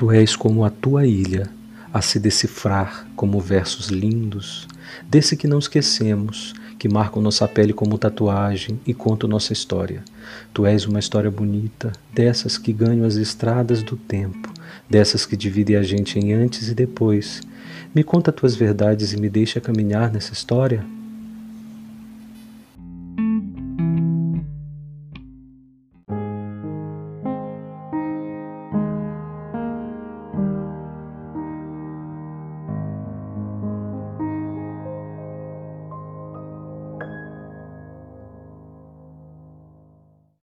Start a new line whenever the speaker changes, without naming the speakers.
Tu és como a tua ilha, a se decifrar como versos lindos, desse que não esquecemos, que marcam nossa pele como tatuagem e contam nossa história. Tu és uma história bonita, dessas que ganham as estradas do tempo, dessas que dividem a gente em antes e depois. Me conta tuas verdades e me deixa caminhar nessa história.